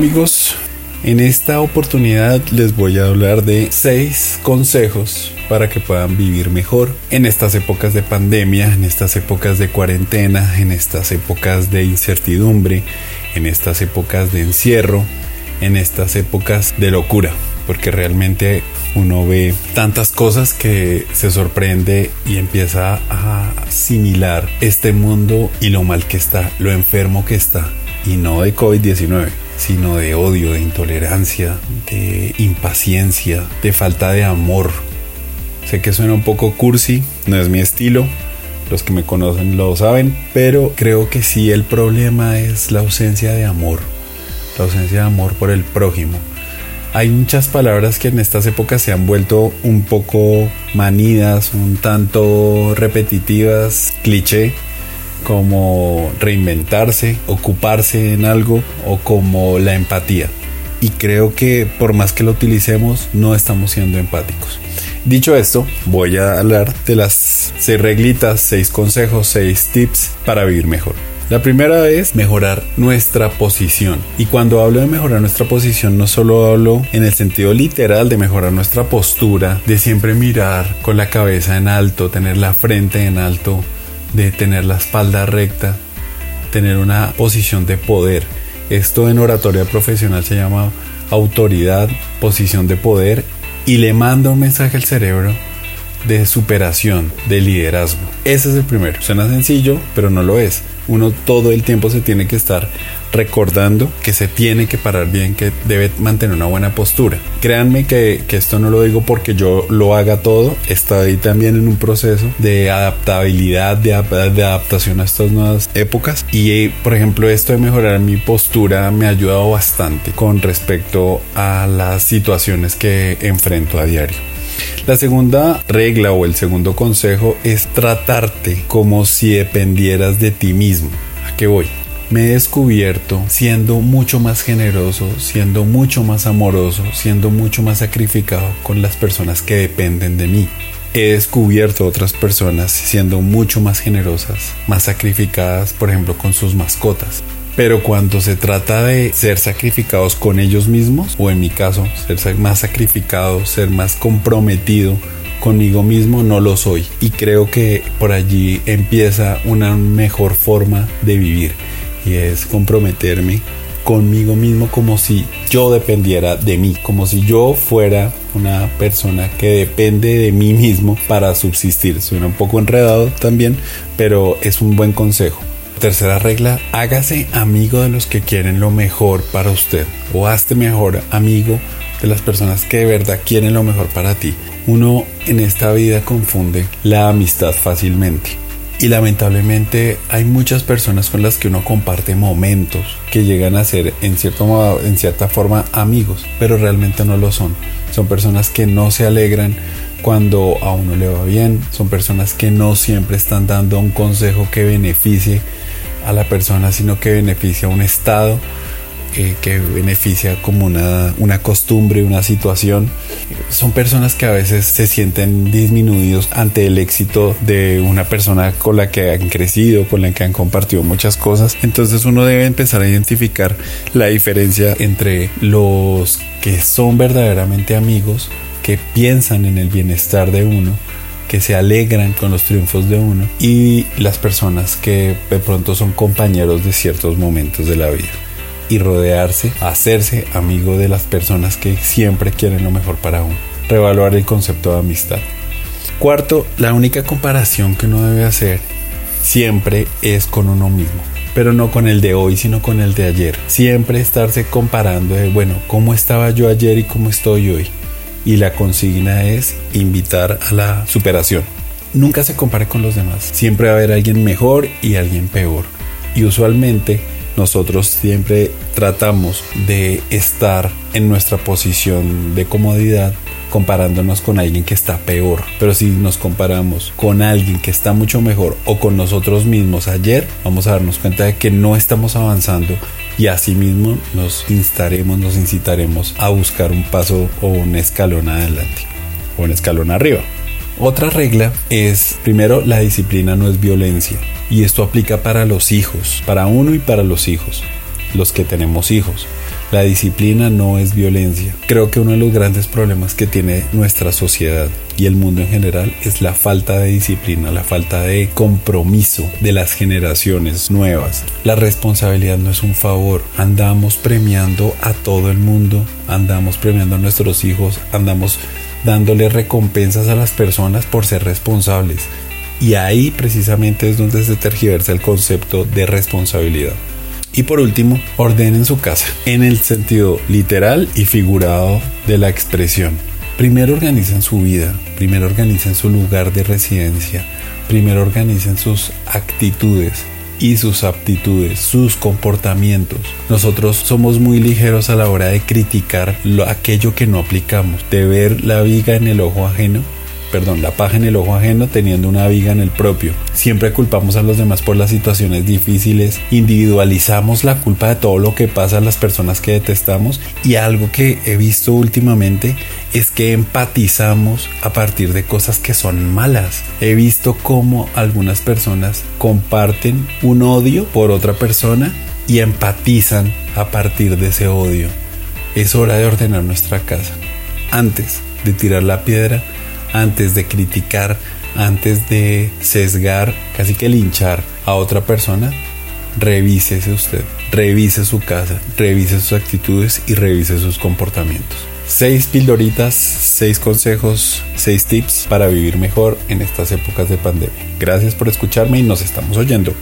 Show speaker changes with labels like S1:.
S1: amigos, en esta oportunidad les voy a hablar de 6 consejos para que puedan vivir mejor en estas épocas de pandemia, en estas épocas de cuarentena, en estas épocas de incertidumbre, en estas épocas de encierro, en estas épocas de locura, porque realmente uno ve tantas cosas que se sorprende y empieza a asimilar este mundo y lo mal que está, lo enfermo que está, y no de COVID-19 sino de odio, de intolerancia, de impaciencia, de falta de amor. Sé que suena un poco cursi, no es mi estilo, los que me conocen lo saben, pero creo que sí el problema es la ausencia de amor, la ausencia de amor por el prójimo. Hay muchas palabras que en estas épocas se han vuelto un poco manidas, un tanto repetitivas, cliché, como reinventarse, ocuparse en algo o como la empatía. Y creo que por más que lo utilicemos, no estamos siendo empáticos. Dicho esto, voy a hablar de las seis reglitas, seis consejos, seis tips para vivir mejor. La primera es mejorar nuestra posición. Y cuando hablo de mejorar nuestra posición, no solo hablo en el sentido literal de mejorar nuestra postura, de siempre mirar con la cabeza en alto, tener la frente en alto, de tener la espalda recta, tener una posición de poder. Esto en oratoria profesional se llama autoridad, posición de poder y le manda un mensaje al cerebro de superación, de liderazgo. Ese es el primero. Suena sencillo, pero no lo es. Uno todo el tiempo se tiene que estar recordando que se tiene que parar bien, que debe mantener una buena postura. Créanme que, esto no lo digo porque yo lo haga todo, estoy también en un proceso de adaptabilidad, de, de adaptación a estas nuevas épocas y por ejemplo esto de mejorar mi postura me ha ayudado bastante con respecto a las situaciones que enfrento a diario. La segunda regla o el segundo consejo es tratarte como si dependieras de ti mismo. ¿A qué voy? Me he descubierto siendo mucho más generoso, siendo mucho más amoroso, siendo mucho más sacrificado con las personas que dependen de mí. He descubierto otras personas siendo mucho más generosas, más sacrificadas, por ejemplo, con sus mascotas. Pero cuando se trata de ser sacrificados con ellos mismos, o en mi caso, ser más sacrificado, ser más comprometido conmigo mismo, no lo soy. Y creo que por allí empieza una mejor forma de vivir y es comprometerme conmigo mismo como si yo dependiera de mí, como si yo fuera una persona que depende de mí mismo para subsistir. Suena un poco enredado también, pero es un buen consejo. Tercera regla, hágase amigo de los que quieren lo mejor para usted o hazte mejor amigo de las personas que de verdad quieren lo mejor para ti. Uno en esta vida confunde la amistad fácilmente y lamentablemente hay muchas personas con las que uno comparte momentos que llegan a ser en, cierto en cierta forma amigos, pero realmente no lo son. Son personas que no se alegran cuando a uno le va bien, son personas que no siempre están dando un consejo que beneficie a la persona, sino que beneficie a un estado que beneficia como una, una costumbre, una situación. Son personas que a veces se sienten disminuidos ante el éxito de una persona con la que han crecido, con la que han compartido muchas cosas. Entonces uno debe empezar a identificar la diferencia entre los que son verdaderamente amigos, que piensan en el bienestar de uno, que se alegran con los triunfos de uno y las personas que de pronto son compañeros de ciertos momentos de la vida y rodearse, hacerse amigo de las personas que siempre quieren lo mejor para uno. Revaluar el concepto de amistad. Cuarto, la única comparación que uno debe hacer siempre es con uno mismo. Pero no con el de hoy, sino con el de ayer. Siempre estarse comparando de, bueno, cómo estaba yo ayer y cómo estoy hoy. Y la consigna es invitar a la superación. Nunca se compare con los demás. Siempre va a haber alguien mejor y alguien peor. Y usualmente nosotros siempre tratamos de estar en nuestra posición de comodidad comparándonos con alguien que está peor. Pero si nos comparamos con alguien que está mucho mejor o con nosotros mismos ayer, vamos a darnos cuenta de que no estamos avanzando y asimismo nos instaremos, nos incitaremos a buscar un paso o un escalón adelante o un escalón arriba. Otra regla es, primero, la disciplina no es violencia. Y esto aplica para los hijos, para uno y para los hijos. los que tenemos hijos. La disciplina no es violencia. Creo que uno de los grandes problemas que tiene nuestra sociedad y el mundo en general es la falta de disciplina, la falta de compromiso de las generaciones nuevas. La responsabilidad no es un favor. Andamos premiando a todo el mundo, andamos premiando a nuestros hijos, andamos dándole recompensas a las personas por ser responsables. Y ahí precisamente es donde se tergiversa el concepto de responsabilidad. Y por último, ordenen su casa, en el sentido literal y figurado de la expresión. Primero organicen su vida, primero organicen su lugar de residencia, primero organicen sus actitudes y sus aptitudes, sus comportamientos. Nosotros somos muy ligeros a la hora de criticar lo, aquello que no aplicamos, de ver la viga en el ojo ajeno perdón, la paja en el ojo ajeno teniendo una viga en el propio. Siempre culpamos a los demás por las situaciones difíciles, individualizamos la culpa de todo lo que pasa a las personas que detestamos y algo que he visto últimamente es que empatizamos a partir de cosas que son malas. He visto cómo algunas personas comparten un odio por otra persona y empatizan a partir de ese odio. Es hora de ordenar nuestra casa. Antes de tirar la piedra, antes de criticar, antes de sesgar, casi que linchar a otra persona, revísese usted, revise su casa, revise sus actitudes y revise sus comportamientos. Seis pildoritas, seis consejos, seis tips para vivir mejor en estas épocas de pandemia. Gracias por escucharme y nos estamos oyendo.